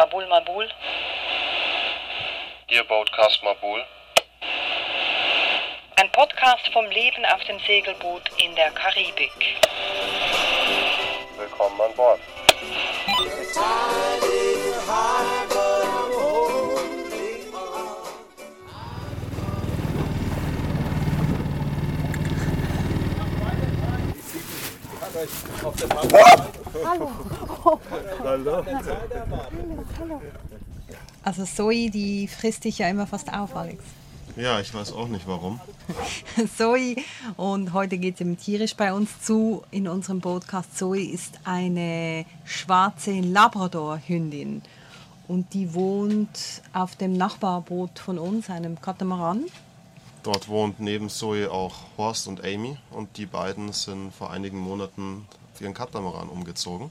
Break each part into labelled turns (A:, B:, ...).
A: Mabul Mabul.
B: Ihr Boatcast Mabul.
A: Ein Podcast vom Leben auf dem Segelboot in der Karibik.
B: Willkommen an Bord.
C: Also Zoe, die frisst dich ja immer fast auf, Alex.
B: Ja, ich weiß auch nicht warum.
C: Zoe und heute geht es eben tierisch bei uns zu in unserem Podcast. Zoe ist eine schwarze Labrador-Hündin und die wohnt auf dem Nachbarboot von uns, einem Katamaran.
B: Dort wohnt neben Zoe auch Horst und Amy und die beiden sind vor einigen Monaten auf ihren Katamaran umgezogen.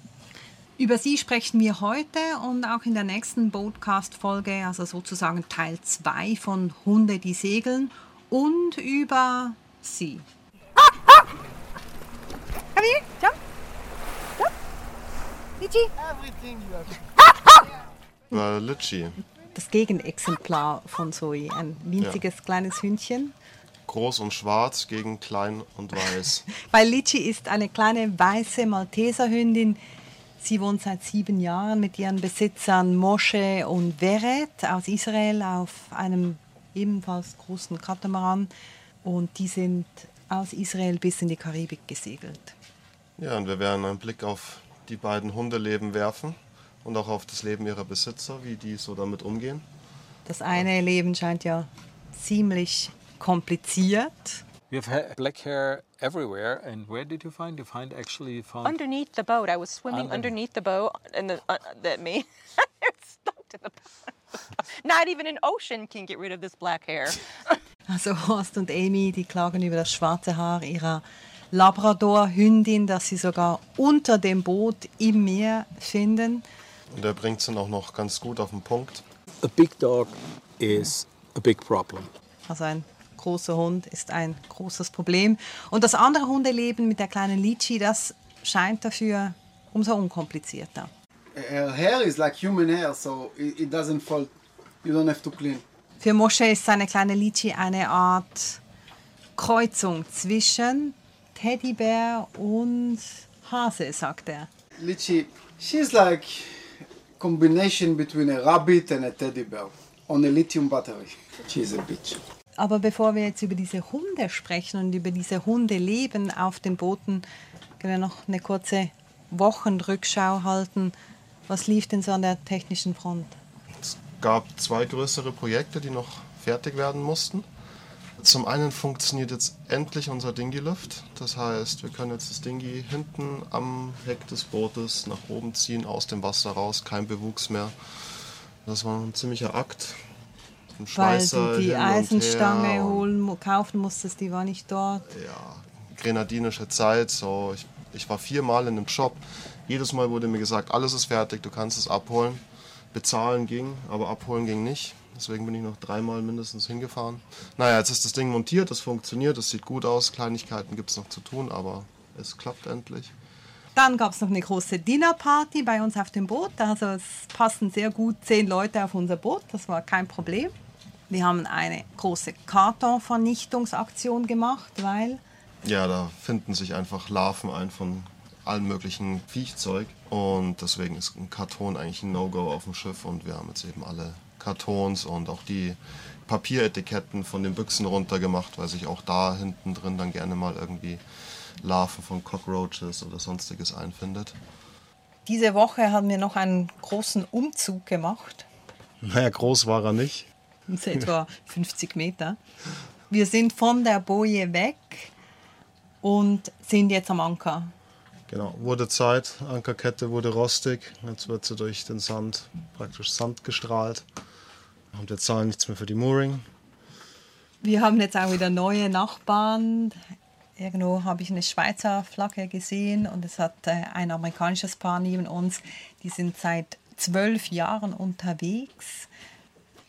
C: Über sie sprechen wir heute und auch in der nächsten Podcast-Folge, also sozusagen Teil 2 von Hunde, die segeln und über sie.
D: Come here, jump. Jump. Litchi.
B: Äh, Litchi,
C: Das Gegenexemplar von Zoe, ein winziges kleines Hündchen.
B: groß und schwarz gegen klein und weiß.
C: Weil Litchi ist eine kleine weiße Malteserhündin. Sie wohnt seit sieben Jahren mit ihren Besitzern Moshe und Veret aus Israel auf einem ebenfalls großen Katamaran. Und die sind aus Israel bis in die Karibik gesegelt.
B: Ja, und wir werden einen Blick auf die beiden Hundeleben werfen und auch auf das Leben ihrer Besitzer, wie die so damit umgehen.
C: Das eine Leben scheint ja ziemlich kompliziert.
E: We have ha- black hair everywhere. And where did you find? You find actually you found
D: Underneath the boat. I was swimming
E: Under-
D: underneath the boat, and the, uh, that me. it's stuck to the boat. Not even an ocean can get rid of this black hair.
C: Also Horst und Amy, die klagen über das schwarze Haar ihrer Labrador-Hündin, das sie sogar unter dem Boot im Meer finden.
B: Und er bringt es dann auch noch ganz gut auf den Punkt.
E: a big dog is a big problem.
C: Also ein großer Hund ist ein großes Problem. Und das andere Hundeleben mit der kleinen Litchi, das scheint dafür umso unkomplizierter.
F: her hair is like human hair, so it, it doesn't fall. You don't have to clean.
C: Für Mosche ist seine kleine Litchi eine Art Kreuzung zwischen Teddybär und Hase, sagt er.
F: Litchi, she's like combination between a rabbit and a teddy bear on a lithium battery. She's a bitch.
C: Aber bevor wir jetzt über diese Hunde sprechen und über diese Hundeleben auf den Booten, können wir noch eine kurze Wochenrückschau halten. Was lief denn so an der technischen Front?
B: Es gab zwei größere Projekte, die noch fertig werden mussten. Zum einen funktioniert jetzt endlich unser Dingy-Lift. Das heißt, wir können jetzt das Dingy hinten am Heck des Bootes nach oben ziehen, aus dem Wasser raus, kein Bewuchs mehr. Das war ein ziemlicher Akt.
C: Weil
B: Schweißer
C: du die Eisenstange holen, kaufen musstest, die war nicht dort.
B: ja, grenadinische Zeit. So, ich, ich war viermal in dem Shop. Jedes Mal wurde mir gesagt, alles ist fertig, du kannst es abholen. Bezahlen ging, aber abholen ging nicht. Deswegen bin ich noch dreimal mindestens hingefahren. Naja, jetzt ist das Ding montiert, es funktioniert, es sieht gut aus. Kleinigkeiten gibt es noch zu tun, aber es klappt endlich.
C: Dann gab es noch eine große Dinnerparty bei uns auf dem Boot. Also es passen sehr gut zehn Leute auf unser Boot. Das war kein Problem. Wir haben eine große Kartonvernichtungsaktion gemacht, weil
B: Ja, da finden sich einfach Larven ein von allem möglichen Viechzeug. Und deswegen ist ein Karton eigentlich ein No-Go auf dem Schiff. Und wir haben jetzt eben alle Kartons und auch die Papieretiketten von den Büchsen runtergemacht, weil sich auch da hinten drin dann gerne mal irgendwie Larven von Cockroaches oder sonstiges einfindet.
C: diese Woche haben wir noch einen großen Umzug gemacht.
B: Naja, groß war er nicht.
C: Ist etwa 50 Meter. Wir sind von der Boje weg und sind jetzt am Anker.
B: Genau, wurde Zeit, Ankerkette wurde rostig, jetzt wird sie durch den Sand, praktisch Sand gestrahlt. Und wir zahlen nichts mehr für die Mooring.
C: Wir haben jetzt auch wieder neue Nachbarn. Irgendwo habe ich eine Schweizer Flagge gesehen und es hat äh, ein amerikanisches Paar neben uns. Die sind seit zwölf Jahren unterwegs.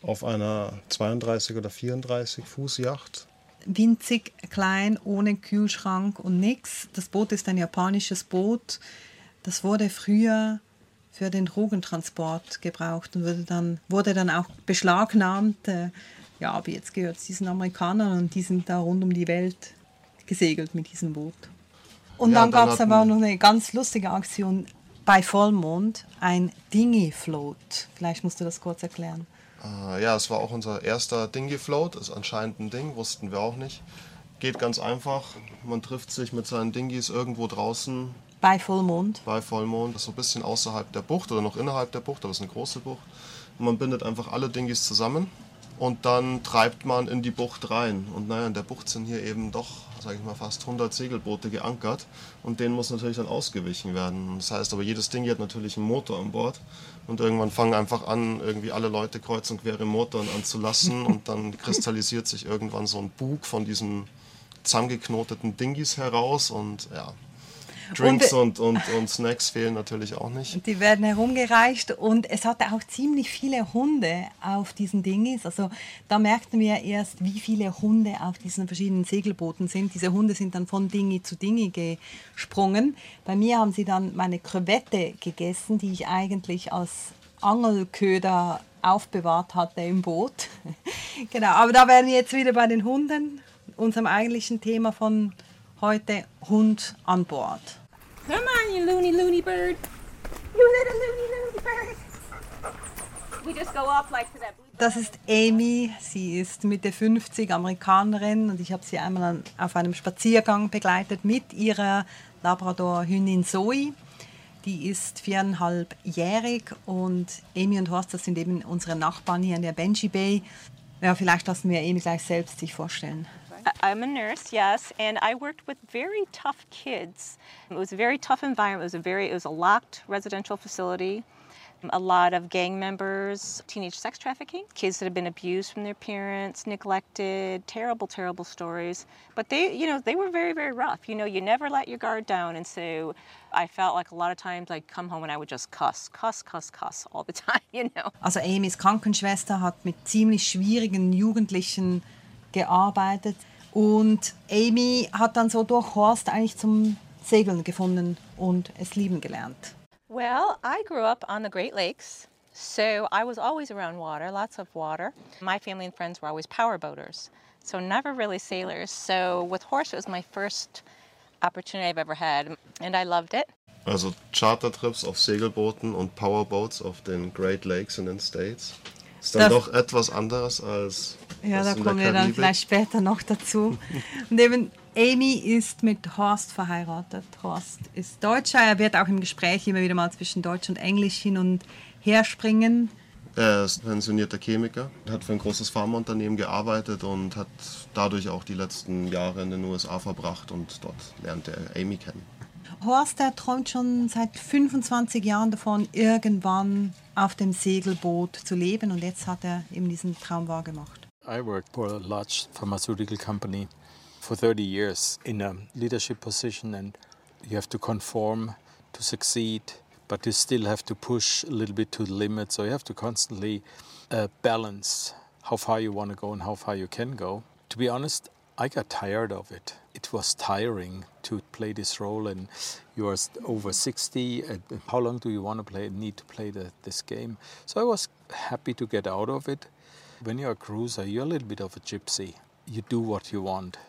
B: Auf einer 32 oder 34 Fuß Yacht.
C: Winzig, klein, ohne Kühlschrank und nichts. Das Boot ist ein japanisches Boot. Das wurde früher für den Drogentransport gebraucht und wurde dann, wurde dann auch beschlagnahmt. Äh, ja, aber jetzt gehört es diesen Amerikanern und die sind da rund um die Welt gesegelt mit diesem Boot. Und
B: Ja,
C: dann
B: dann
C: gab es aber auch noch eine ganz lustige Aktion bei Vollmond, ein Dinghy-Float. Vielleicht musst du das kurz erklären.
B: Äh, ja, es war auch unser erster Dinghy Float, ist anscheinend ein Ding, wussten wir auch nicht. Geht ganz einfach, man trifft sich mit seinen Dinghies irgendwo draußen
C: Bei Vollmond.
B: bei Vollmond, das ist so ein bisschen außerhalb der Bucht oder noch innerhalb der Bucht, aber es ist eine große Bucht. Und man bindet einfach alle Dinghies zusammen und dann treibt man in die Bucht rein. Und naja, in der Bucht sind hier eben doch, sage ich mal, fast 100 Segelboote geankert. Und denen muss natürlich dann ausgewichen werden. Das heißt aber, jedes Ding hat natürlich einen Motor an Bord. Und irgendwann fangen einfach an, irgendwie alle Leute kreuz und quer im Motor an zu lassen. Und dann kristallisiert sich irgendwann so ein Bug von diesen zusammengeknoteten Dinghies heraus. Und ja, Drinks
C: wir-
B: und, und, und Snacks fehlen natürlich auch nicht.
C: Die werden herumgereicht und es hatte auch ziemlich viele Hunde auf diesen Dingis. Also da merkten wir erst, wie viele Hunde auf diesen verschiedenen Segelbooten sind. Diese Hunde sind dann von Dingi zu Dingi gesprungen. Bei mir haben sie dann meine Krevette gegessen, die ich eigentlich als Angelköder aufbewahrt hatte im Boot. genau, aber da wären wir jetzt wieder bei den Hunden, unserem eigentlichen Thema von heute, Hund an Bord.
G: Come on, you loony loony bird. You little loony loony bird. We just go up like to that.
C: Das ist Amy. Sie ist Mitte 50, Amerikanerin und ich habe sie einmal an, auf einem Spaziergang begleitet mit ihrer Labrador-Hündin Zoe. Die ist viereinhalbjährig und Amy und Horst, das sind eben unsere Nachbarn hier in der Benji Bay. Ja, vielleicht lassen wir Amy gleich selbst sich vorstellen.
D: I'm a nurse, yes, and I worked with very tough kids. It was a very tough environment. It was a very it was a locked residential facility. A lot of gang members, teenage sex trafficking, kids that have been abused from their parents, neglected, terrible, terrible stories. But they, you know, they were very, very rough. You know, you never let your guard down, and so I felt like a lot of times I'd come home and I would just cuss, cuss, cuss, cuss all the time. You know.
C: Also Amy ist Krankenschwester, hat mit ziemlich schwierigen Jugendlichen gearbeitet und Amy hat dann so durch Horst eigentlich zum Segeln gefunden und es lieben gelernt.
D: Well, I grew up on the Great Lakes, so I was always around water, lots of water. My family and friends were always power boaters, so never really sailors. So with horse, it was my first opportunity I've ever had, and I loved it.
B: Also Chartertrips auf Segelbooten und Powerboats auf den Great Lakes in den States. Ist dann
C: Das-
B: doch etwas anderes als
C: Ja, da kommen wir dann vielleicht später noch dazu. Und eben Amy ist mit Horst verheiratet. Horst ist Deutscher. Er wird auch im Gespräch immer wieder mal zwischen Deutsch und Englisch hin und her springen.
B: Er ist pensionierter Chemiker, hat für ein großes Pharmaunternehmen gearbeitet und hat dadurch auch die letzten Jahre in den USA verbracht und dort lernte er Amy kennen.
C: Horst, der träumt schon seit 25 Jahren davon, irgendwann auf dem Segelboot zu leben. Und jetzt hat er eben diesen Traum wahrgemacht.
E: I worked for a large pharmaceutical company for 30 years in a leadership position, and you have to conform to succeed, but you still have to push a little bit to the limit. So you have to constantly uh, balance how far you want to go and how far you can go. To be honest, I got tired of it. It was tiring to play this role, and you are over 60. And how long do you want to play? Need to play the, this game? So I was happy to get out of it. When you're a cruiser, you're a little bit of a gypsy. You do what you want.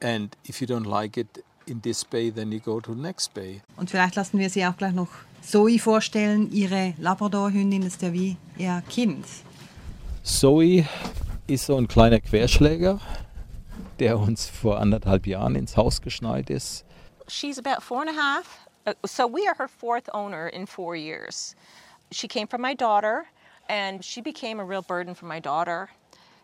E: And if you don't like it in this bay, then you go to the next bay.
C: Und vielleicht lassen wir sie auch gleich noch Zoe vorstellen. Ihre Labrador-Hündin ist ja wie ihr Kind.
E: Zoe ist so ein kleiner Querschläger, der uns vor anderthalb Jahren ins Haus ist.
D: She's about four and a half. Uh, So we are her fourth owner in four years. She came from my daughter, and she became a real burden for my daughter.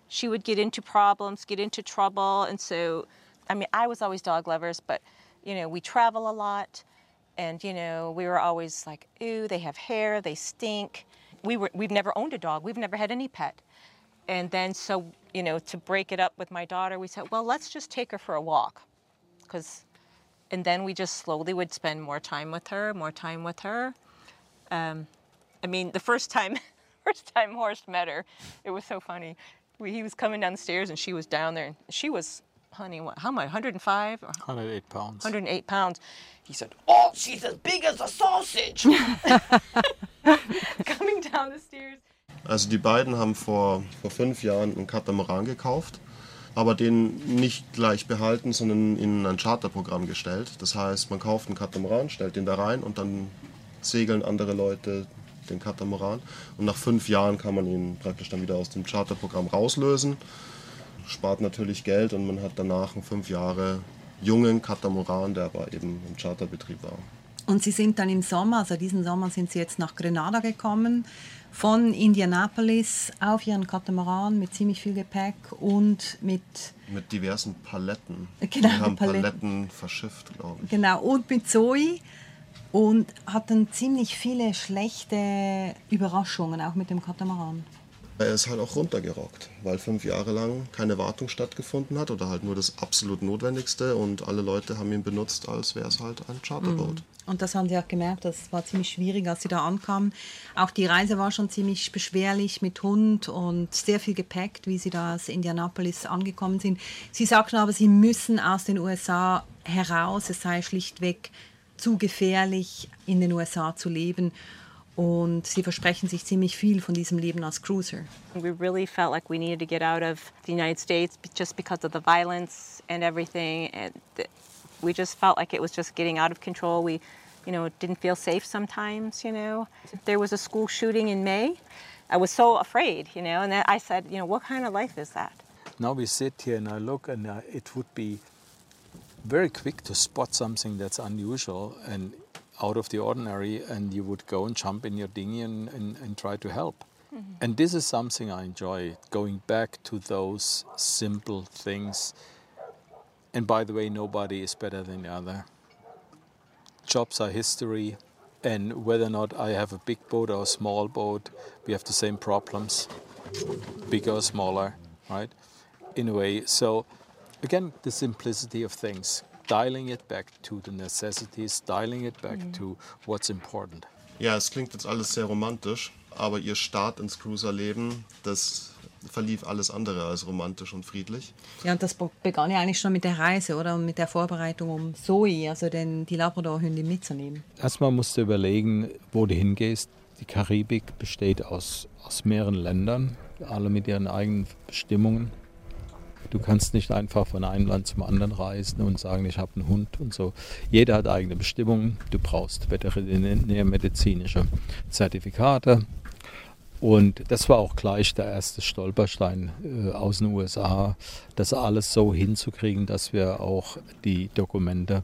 D: She would get into problems, get into trouble, and so, I mean, I was always dog lovers, but you know, we travel a lot, and you know, we were always like, "Ooh, they have hair, they stink." We were, we've never owned a dog, we've never had any pet, and then so, you know, to break it up with my daughter, we said, "Well, let's just take her for a walk," because and then we just slowly would spend more time with her, more time with her. Um, I mean, the first time, first time Horst met her, it was so funny. We, he was coming down the stairs and she was down there, and she was honey, what, how am I, 105?
E: 108 pounds.
D: 108 pounds. He said, oh, she's as big as a sausage. Coming down the stairs.
B: Also die beiden haben vor, vor fünf Jahren einen Katamaran gekauft, aber den nicht gleich behalten, sondern in ein Charterprogramm gestellt. Das heißt, man kauft einen Katamaran, stellt den da rein und dann segeln andere Leute den Katamaran. Und nach fünf Jahren kann man ihn praktisch dann wieder aus dem Charterprogramm rauslösen. Spart natürlich Geld und man hat danach einen fünf Jahre jungen Katamaran, der aber eben im Charterbetrieb war.
C: Und Sie sind dann im Sommer, also diesen Sommer sind Sie jetzt nach Grenada gekommen, von Indianapolis auf Ihren Katamaran mit ziemlich viel Gepäck und mit,
B: Mit diversen Paletten.
C: Genau,
B: Wir haben
C: Paletten.
B: Paletten verschifft, glaube ich.
C: genau, und mit Zoe und hatten ziemlich viele schlechte Überraschungen, auch mit dem Katamaran.
B: Er ist halt auch runtergerockt, weil fünf Jahre lang keine Wartung stattgefunden hat oder halt nur das absolut Notwendigste und alle Leute haben ihn benutzt, als wäre es halt ein Charterboot.
C: Und das haben Sie auch gemerkt, das war ziemlich schwierig, als Sie da ankamen. Auch die Reise war schon ziemlich beschwerlich mit Hund und sehr viel Gepäck, wie Sie da aus Indianapolis angekommen sind. Sie sagten aber, Sie müssen aus den USA heraus, es sei schlichtweg zu gefährlich, in den USA zu leben. Und Sie versprechen sich ziemlich viel von diesem Leben als Cruiser.
D: We really felt like we needed to get out of the United States just because of the violence and everything. And we just felt like it was just getting out of control. We, you know, didn't feel safe sometimes, you know. There was a school shooting in May. I was so afraid, you know, and then I said, you know, what kind of life is that?
E: Now we sit here and I look, and uh, it would be very quick to spot something that's unusual and out of the ordinary, and you would go and jump in your dinghy and, and, and try to help. Mm-hmm. And this is something I enjoy going back to those simple things. And by the way, nobody is better than the other. Jobs are history, and whether or not I have a big boat or a small boat, we have the same problems bigger or smaller, right? In a way. So, again, the simplicity of things, dialing it back to the necessities, dialing it back to what's important.
B: Ja, es klingt jetzt alles sehr romantisch, aber ihr Start ins Cruiserleben, das verlief alles andere als romantisch und friedlich.
C: Ja, und das be- begann ja eigentlich schon mit der Reise, oder? Und mit der Vorbereitung, um Zoe, also den, die Labrador-Hündin mitzunehmen.
E: Erstmal musst du überlegen, wo du hingehst. Die Karibik besteht aus, aus mehreren Ländern, alle mit ihren eigenen Bestimmungen. Du kannst nicht einfach von einem Land zum anderen reisen und sagen, ich habe einen Hund und so. Jeder hat eigene Bestimmungen. Du brauchst veterinärmedizinische Zertifikate. Und das war auch gleich der erste Stolperstein äh, aus den USA, das alles so hinzukriegen, dass wir auch die Dokumente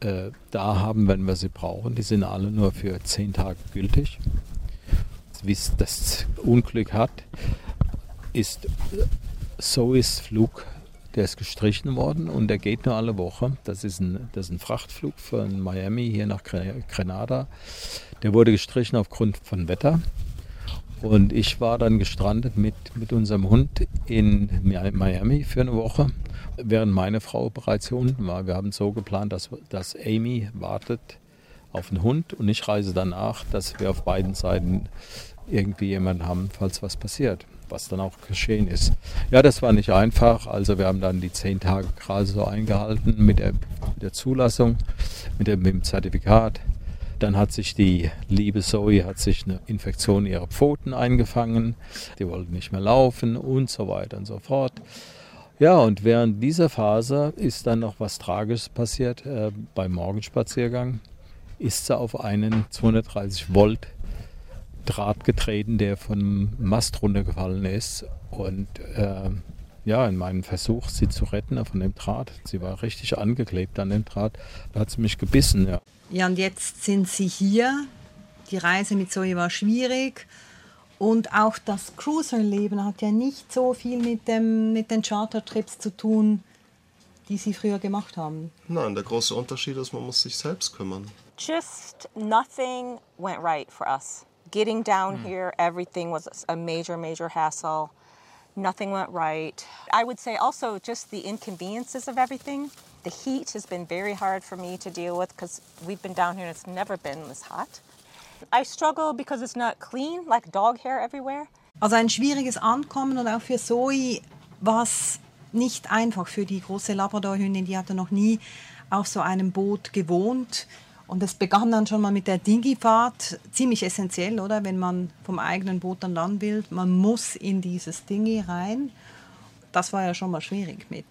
E: äh, da haben, wenn wir sie brauchen. Die sind alle nur für zehn Tage gültig. Wie es das Unglück hat, ist Zoes Flug, der ist gestrichen worden und der geht nur alle Woche. Das ist ein, das ist ein Frachtflug von Miami hier nach Gre- Grenada. Der wurde gestrichen aufgrund von Wetter. Und ich war dann gestrandet mit, mit unserem Hund in Mi- Miami für eine Woche, während meine Frau bereits hier unten war. Wir haben so geplant, dass, dass Amy wartet auf den Hund und ich reise danach, dass wir auf beiden Seiten irgendwie jemanden haben, falls was passiert, was dann auch geschehen ist. Ja, das war nicht einfach. Also wir haben dann die zehn Tage gerade so eingehalten mit der, mit der Zulassung, mit dem, mit dem Zertifikat. Dann hat sich die liebe Zoe hat sich eine Infektion ihrer Pfoten eingefangen. Die wollte nicht mehr laufen und so weiter und so fort. Ja, und während dieser Phase ist dann noch was Tragisches passiert. Äh, beim Morgenspaziergang ist sie auf einen 230 Volt Draht getreten, der vom Mast runtergefallen ist. Und äh, ja, in meinem Versuch, sie zu retten von dem Draht, sie war richtig angeklebt an dem Draht, da hat sie mich gebissen. Ja.
C: Ja, und jetzt sind Sie hier. Die Reise mit Zoe war schwierig. Und auch das Cruiser-Leben hat ja nicht so viel mit, dem, mit den Chartertrips zu tun, die Sie früher gemacht haben.
B: Nein, der große Unterschied ist, man muss sich selbst kümmern.
D: Just nothing went right for us. Getting down here, everything was a major, major hassle. Nothing went right. I would say also just the inconveniences of everything. The heat has been very hard for me to deal with because we've been down here and it's never been this hot. I struggle because it's not clean, like dog hair everywhere.
C: Also ein schwieriges Ankommen und auch für Zoe, was nicht einfach für die große Labradorhündin, die hatte noch nie auf so einem Boot gewohnt. Und es begann dann schon mal mit der Dingi-Fahrt, ziemlich essentiell, oder? Wenn man vom eigenen Boot will, man muss in dieses Dingi rein. Das war ja schon mal schwierig mit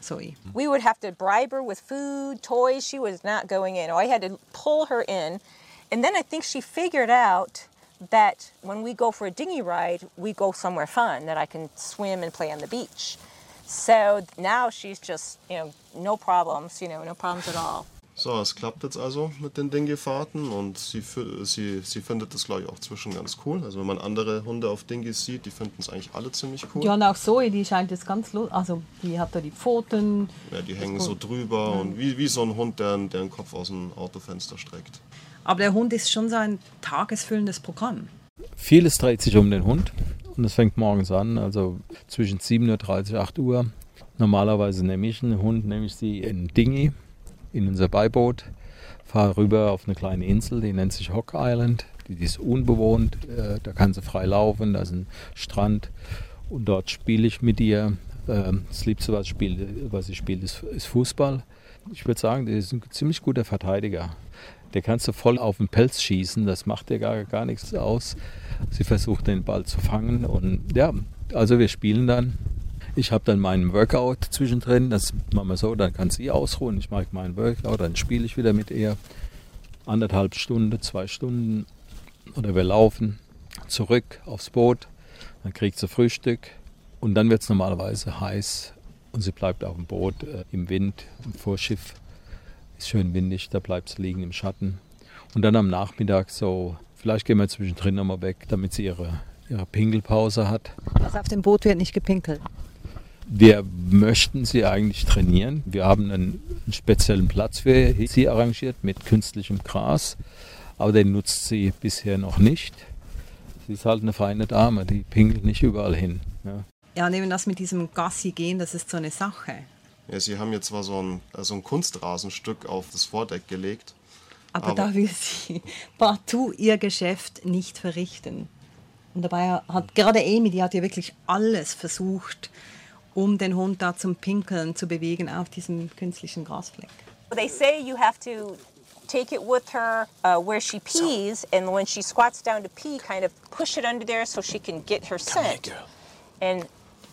C: Zoe.
D: We would have to bribe her with food, toys. She was not going in. Oh, I had to pull her in. And then I think she figured out that when we go for a dinghy ride, we go somewhere fun that I can swim and play on the beach. So now she's just, you know, no problems, you know, no problems at all.
B: So, es klappt jetzt also mit den Dingy-Fahrten und sie, sie, sie findet das, glaube ich, auch zwischen ganz cool. Also wenn man andere Hunde auf Dingys sieht, die finden es eigentlich alle ziemlich cool.
C: Ja, und auch Zoe, die scheint jetzt ganz lustig. Also, die hat da die Pfoten.
B: Ja, die hängen so drüber und wie, wie so ein Hund, der, der den Kopf aus dem Autofenster streckt.
C: Aber der Hund ist schon so ein tagesfüllendes Programm.
E: Vieles dreht sich um den Hund und es fängt morgens an, also zwischen 7.30 Uhr, 8 Uhr. Normalerweise nehme ich einen Hund, nehme ich sie in Dingy, in unser Beiboot, fahre rüber auf eine kleine Insel, die nennt sich Hock Island. Die ist unbewohnt, äh, da kann sie frei laufen, da ist ein Strand und dort spiele ich mit ihr. Ähm, Das Liebste, was ich spiele, was ich spiele ist, ist Fußball. Ich würde sagen, der ist ein ziemlich guter Verteidiger. Der kannst du voll auf den Pelz schießen, das macht dir gar, gar nichts aus. Sie versucht den Ball zu fangen und ja, also wir spielen dann. Ich habe dann meinen Workout zwischendrin, das machen wir so, dann kann sie ausruhen. Ich mache meinen Workout, dann spiele ich wieder mit ihr. Anderthalb Stunden, zwei Stunden oder wir laufen zurück aufs Boot, dann kriegt sie Frühstück und dann wird es normalerweise heiß und sie bleibt auf dem Boot äh, im Wind, im Vorschiff. Ist schön windig, da bleibt sie liegen im Schatten. Und dann am Nachmittag so, vielleicht gehen wir zwischendrin nochmal weg, damit sie ihre, ihre Pinkelpause hat.
C: Also auf dem Boot wird nicht gepinkelt.
E: Wir möchten sie eigentlich trainieren. Wir haben einen, einen speziellen Platz für sie arrangiert mit künstlichem Gras, aber den nutzt sie bisher noch nicht. Sie ist halt eine feine Dame, die pinkelt nicht überall hin. Ja.
C: Ja, und eben das mit diesem Gassi gehen, das ist so eine Sache.
B: Ja, sie haben jetzt zwar so ein, so ein Kunstrasenstück auf das Vordeck gelegt,
C: Aber,
B: Aber-
C: da will sie partout ihr Geschäft nicht verrichten. Und dabei hat gerade Amy, die hat ja wirklich alles versucht, um den Hund da zum Pinkeln zu bewegen auf diesem künstlichen Grasfleck.
D: They say you have to take it with her uh, where she pees, and when she squats down to pee, kind of push it under there so she can get her scent. And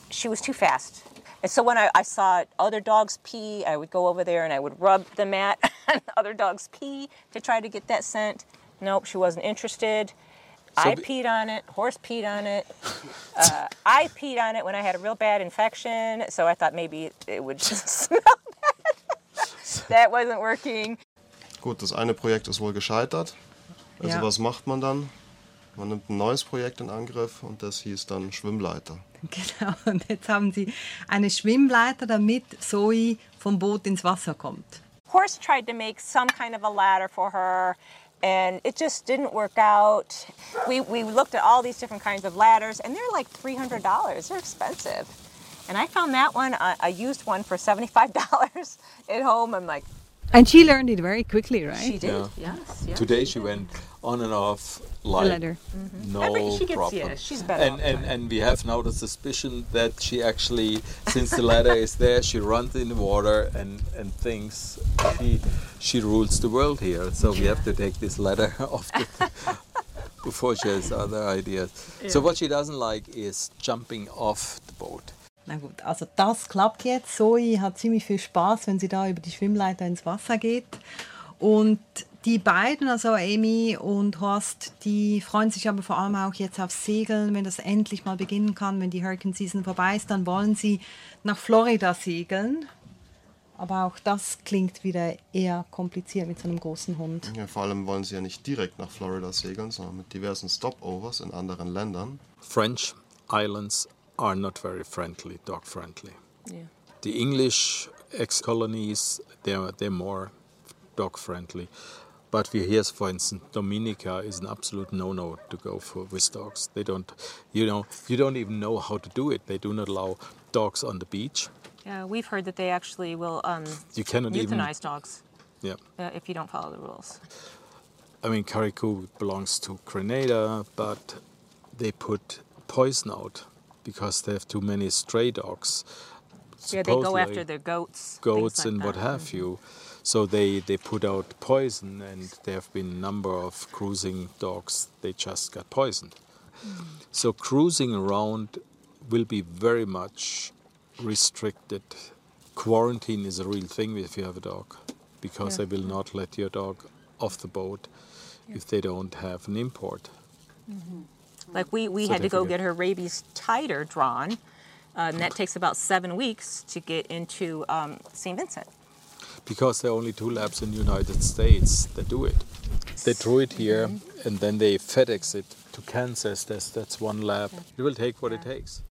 D: she was too fast. And so when I, I saw other dogs pee, I would go over there and I would rub the mat on other dogs' pee to try to get that scent. Nope, she wasn't interested. I
E: the-
D: peed on it. Horse peed on it. Uh, I peed on it when I had a real bad infection, so I thought maybe it, would smell bad. that wasn't working.
B: Gut, das eine Projekt ist wohl gescheitert. Also
C: Ja.
B: was macht man dann? Man nimmt ein neues Projekt in Angriff und das hieß dann Schwimmleiter.
C: Genau, und jetzt haben sie eine Schwimmleiter, damit Zoe vom Boot ins Wasser kommt.
D: Horse tried to make some kind of a ladder for her, and it just didn't work out. We, we looked at all these different kinds of ladders, and they're like $300. They're expensive. And I found that one, I, I used one for $75 at home. I'm like,
C: And she learned it very quickly, right?
D: she did?
E: Yeah.
D: Yes, yes.
E: Today she went on and off like
C: ladder. Mm-hmm.
E: no
D: Every- she gets-
E: problem.
D: yeah, she's better
E: And,
D: all the
E: and and we have now the suspicion that she actually, since the ladder is there, she runs in the water and and thinks she she rules the world here. So we have to take this ladder off the, before she has other ideas. So what she doesn't like is jumping off the boat.
C: Na gut, also das klappt jetzt. Zoe hat ziemlich viel Spaß, wenn sie da über die Schwimmleiter ins Wasser geht. Und die beiden, also Amy und Horst, die freuen sich aber vor allem auch jetzt aufs Segeln, wenn das endlich mal beginnen kann, wenn die Hurricane Season vorbei ist, dann wollen sie nach Florida segeln. Aber auch das klingt wieder eher kompliziert mit so einem großen Hund.
B: Ja, vor allem wollen sie ja nicht direkt nach Florida segeln, sondern mit diversen Stopovers in anderen Ländern.
E: French islands are not very friendly, dog friendly.
D: Yeah.
E: The English ex-colonies, they're, they're more dog friendly. But we hear, for instance, Dominica is an absolute no-no to go for with dogs. They don't, you know, you don't even know how to do it. They do not allow dogs on the beach.
D: Yeah, we've heard that they actually will um,
E: You cannot even,
D: euthanize dogs
E: yeah.
D: uh, if you don't follow the rules.
E: I mean, Carriacou belongs to Grenada, but they put poison out because they have too many stray dogs.
D: Yeah, they go after their goats.
E: goats
D: like
E: and what
D: that.
E: have mm-hmm. you. So they, they put out poison, and there have been a number of cruising dogs. They just got poisoned. Mm. So cruising around will be very much restricted. Quarantine is a real thing if you have a dog, because they will not let your dog off the boat if they don't have an import. Mm-hmm.
D: Like we, we
E: So
D: had to go get her rabies titer drawn, uh, and that takes about seven weeks to get into um, St. Vincent.
E: Because there are only two labs in the United States that do it. They drew it here and then they FedEx it to Kansas. That's, that's one lab. It will take what it takes.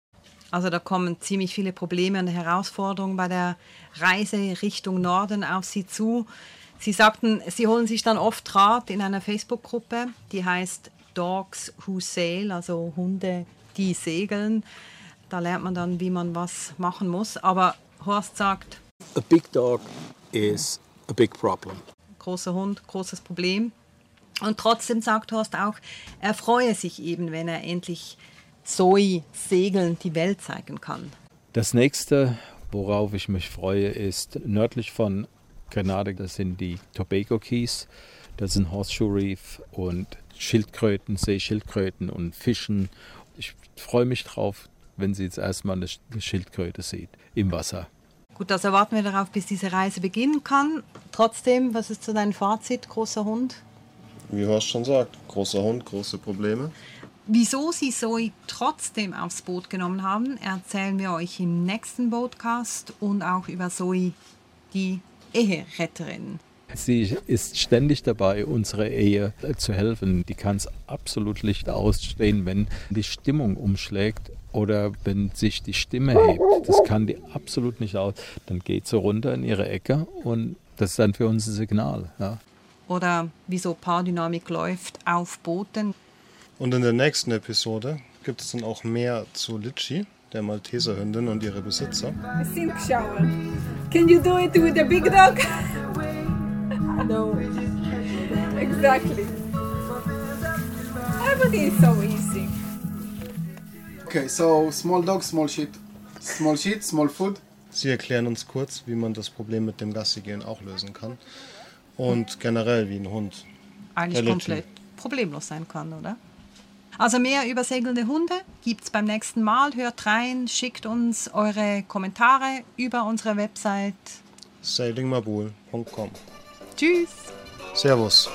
C: Also da kommen ziemlich viele Probleme und Herausforderungen bei der Reise Richtung Norden auf Sie zu. Sie sagten, Sie holen sich dann oft Rat in einer Facebook-Gruppe, die heißt Dogs Who Sail, also Hunde, die segeln. Da lernt man dann, wie man was machen muss. Aber Horst sagt,
E: A big dog is a big problem.
C: großer Hund, großes Problem. Und trotzdem sagt Horst auch, er freue sich eben, wenn er endlich Zoe segeln die Welt zeigen kann.
E: Das nächste, worauf ich mich freue, ist nördlich von Grenada, das sind die Tobago Keys. Das sind Horseshoe Reef und Schildkröten, Seeschildkröten und Fischen. Ich freue mich drauf, wenn sie jetzt erstmal eine Sch- eine Schildkröte sieht im Wasser.
C: Gut, also warten wir darauf, bis diese Reise beginnen kann. Trotzdem, was ist so dein Fazit, großer Hund?
B: Wie Horst schon sagt, großer Hund, große Probleme.
C: Wieso sie Zoe trotzdem aufs Boot genommen haben, erzählen wir euch im nächsten Podcast und auch über Zoe, die Eheretterin.
E: Sie ist ständig dabei, unsere Ehe zu helfen. Die kann es absolut nicht ausstehen, wenn die Stimmung umschlägt oder wenn sich die Stimme hebt. Das kann die absolut nicht aus. Dann geht sie runter in ihre Ecke und das ist dann für uns ein Signal. Ja.
C: Oder wieso Paardynamik läuft auf Booten.
B: Und in der nächsten Episode gibt es dann auch mehr zu Litchi, der Malteserhündin und ihre Besitzer.
G: Can you do it with a big dog? No. Exactly. Everything is so easy.
F: Okay, so small dog, small shit. Small shit, small food.
B: Sie erklären uns kurz, wie man das Problem mit dem Gassigehen auch lösen kann. Und generell wie ein Hund.
C: Eigentlich komplett problemlos sein kann, oder? Also mehr über segelnde Hunde gibt es beim nächsten Mal. Hört rein, schickt uns eure Kommentare über unsere Website.
B: sailingmabul.com.
C: Tschüss!
B: Servus.